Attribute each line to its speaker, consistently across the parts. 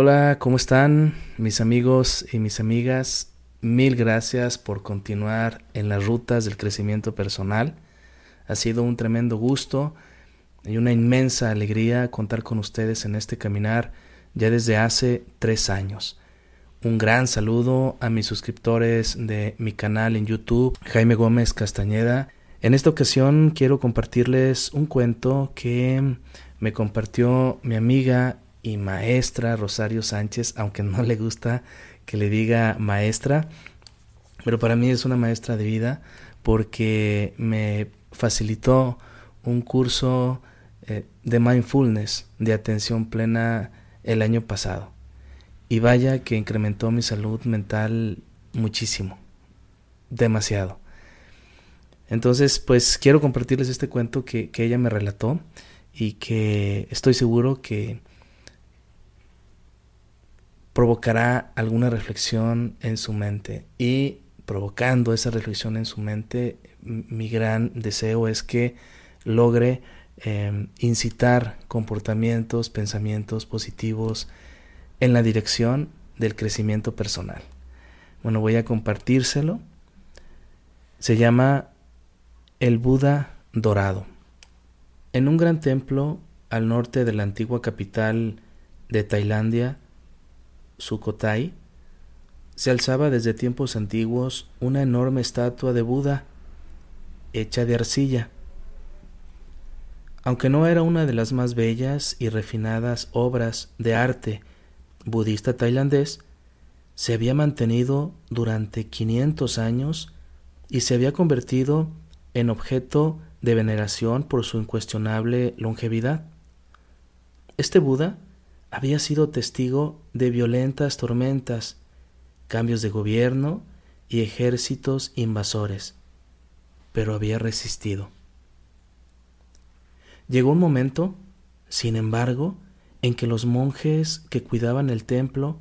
Speaker 1: Hola, ¿cómo están mis amigos y mis amigas? Mil gracias por continuar en las rutas del crecimiento personal. Ha sido un tremendo gusto y una inmensa alegría contar con ustedes en este caminar ya desde hace tres años. Un gran saludo a mis suscriptores de mi canal en YouTube, Jaime Gómez Castañeda. En esta ocasión quiero compartirles un cuento que me compartió mi amiga y maestra Rosario Sánchez, aunque no le gusta que le diga maestra, pero para mí es una maestra de vida porque me facilitó un curso eh, de mindfulness, de atención plena el año pasado. Y vaya que incrementó mi salud mental muchísimo, demasiado. Entonces, pues quiero compartirles este cuento que, que ella me relató y que estoy seguro que provocará alguna reflexión en su mente y provocando esa reflexión en su mente, mi gran deseo es que logre em, incitar comportamientos, pensamientos positivos en la dirección del crecimiento personal. Bueno, voy a compartírselo. Se llama El Buda Dorado. En un gran templo al norte de la antigua capital de Tailandia, Sukhothai, se alzaba desde tiempos antiguos una enorme estatua de Buda hecha de arcilla. Aunque no era una de las más bellas y refinadas obras de arte budista tailandés, se había mantenido durante 500 años y se había convertido en objeto de veneración por su incuestionable longevidad. Este Buda había sido testigo de violentas tormentas, cambios de gobierno y ejércitos invasores, pero había resistido. Llegó un momento, sin embargo, en que los monjes que cuidaban el templo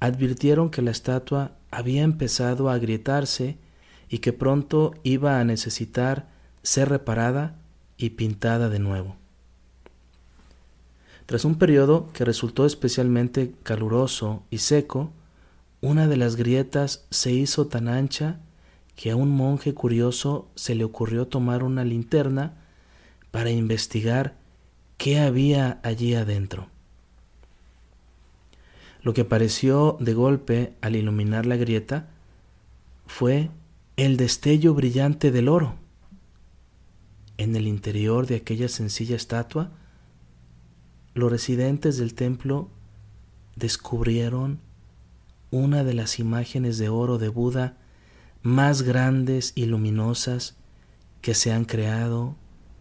Speaker 1: advirtieron que la estatua había empezado a agrietarse y que pronto iba a necesitar ser reparada y pintada de nuevo. Tras un periodo que resultó especialmente caluroso y seco, una de las grietas se hizo tan ancha que a un monje curioso se le ocurrió tomar una linterna para investigar qué había allí adentro. Lo que apareció de golpe al iluminar la grieta fue el destello brillante del oro. En el interior de aquella sencilla estatua los residentes del templo descubrieron una de las imágenes de oro de Buda más grandes y luminosas que se han creado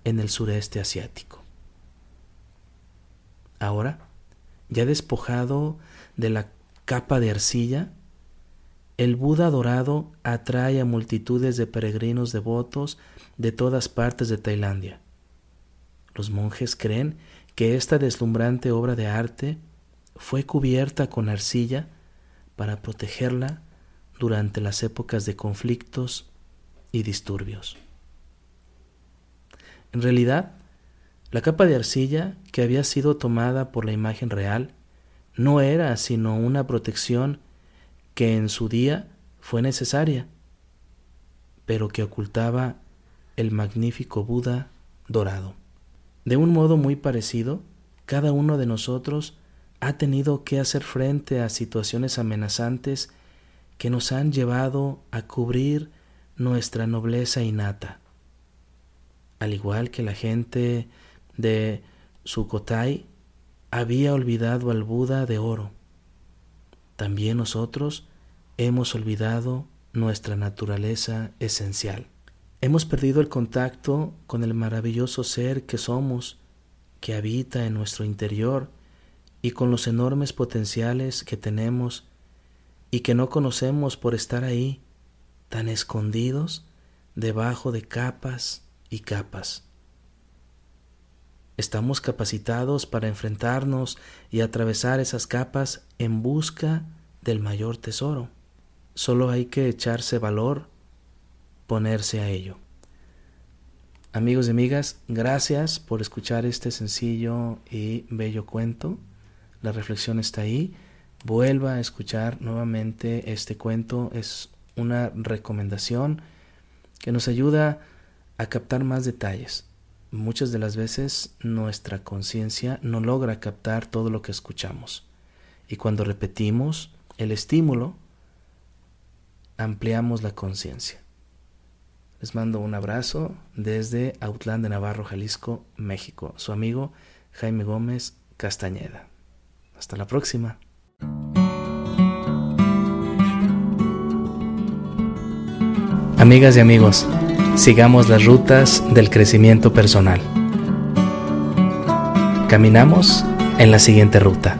Speaker 1: en el sureste asiático. Ahora, ya despojado de la capa de arcilla, el Buda dorado atrae a multitudes de peregrinos devotos de todas partes de Tailandia. Los monjes creen que esta deslumbrante obra de arte fue cubierta con arcilla para protegerla durante las épocas de conflictos y disturbios. En realidad, la capa de arcilla que había sido tomada por la imagen real no era sino una protección que en su día fue necesaria, pero que ocultaba el magnífico Buda dorado. De un modo muy parecido, cada uno de nosotros ha tenido que hacer frente a situaciones amenazantes que nos han llevado a cubrir nuestra nobleza innata. Al igual que la gente de Sukhothai había olvidado al Buda de oro, también nosotros hemos olvidado nuestra naturaleza esencial. Hemos perdido el contacto con el maravilloso ser que somos, que habita en nuestro interior y con los enormes potenciales que tenemos y que no conocemos por estar ahí, tan escondidos debajo de capas y capas. Estamos capacitados para enfrentarnos y atravesar esas capas en busca del mayor tesoro. Solo hay que echarse valor, ponerse a ello. Amigos y amigas, gracias por escuchar este sencillo y bello cuento. La reflexión está ahí. Vuelva a escuchar nuevamente este cuento. Es una recomendación que nos ayuda a captar más detalles. Muchas de las veces nuestra conciencia no logra captar todo lo que escuchamos. Y cuando repetimos el estímulo, ampliamos la conciencia. Les mando un abrazo desde Autlán de Navarro, Jalisco, México. Su amigo Jaime Gómez Castañeda. Hasta la próxima. Amigas y amigos, sigamos las rutas del crecimiento personal. Caminamos en la siguiente ruta.